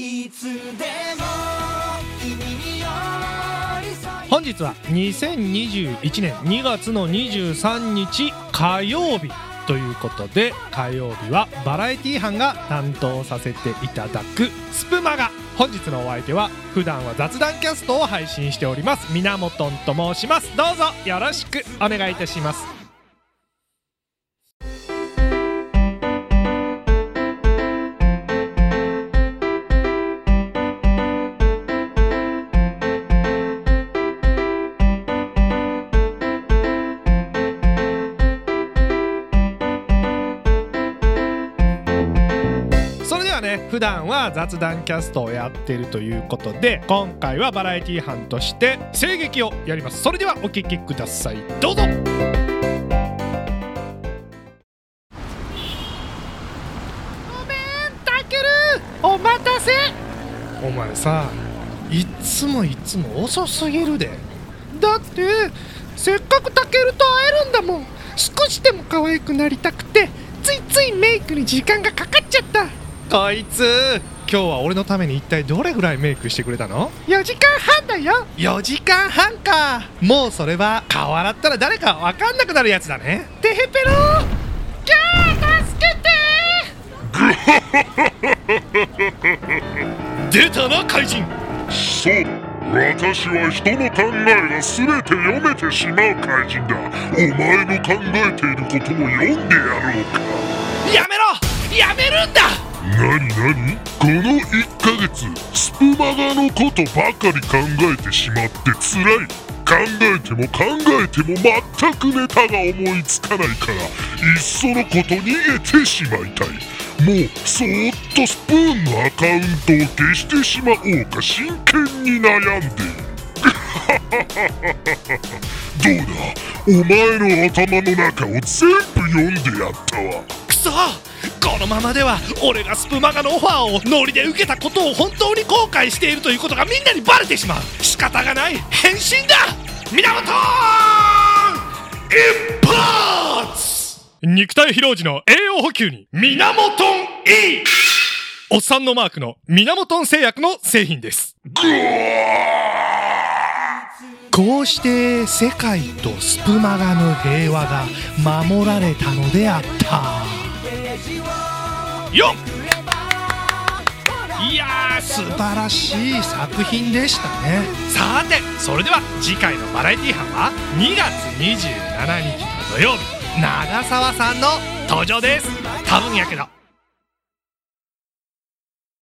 いつでも君に寄り添い。本日は2021年2月の23日火曜日ということで火曜日はバラエティ班が担当させていただくスプマガ。本日のお相手は普段は雑談キャストを配信しております。みなもとんと申します。どうぞよろしくお願いいたします。ね普段は雑談キャストをやってるということで今回はバラエティ班として声劇をやります。それではお聞きください。どうぞ。ごめんたける。お待たせ。お前さいつもいつも遅すぎるで。だってせっかくたけると会えるんだもん。少しでも可愛くなりたくてついついメイクに時間がかかっちゃった。こいつ。今日は俺のために一体どれぐらいメイクしてくれたの？4時間半だよ。4時間半か。もうそれは顔洗ったら誰か分かんなくなるやつだね。てへぺろキャー助けて。出たな怪人。そう私は人の考えが全て読めてしまう怪人だ。お前の考えていることも読んでやろうか。やめろ。やめるんだなになにこの1ヶ月スプマガのことばかり考えてしまって辛い。考えても考えても全くネタが思いつかないからいっそのこと逃げてしまいたいもうそーっとスプーンのアカウントを消してしまおうか真剣に悩んでいる。どうだ？お前の頭の中を全部読んでやったわ。くそ！このままでは俺がスプマガのオファーをノリで受けたことを本当に後悔しているということがみんなにバレてしまう。仕方がない。変身だ。源一発肉体疲労時の栄養補給に源 E おっさんのマークの源製薬の製品です。こうして世界とスプマガの平和が守られたのであった。いやー素晴らしい作品でしたね。さてそれでは次回のバラエティ班は2月27日の土曜日長澤さんの登場です。多分やけど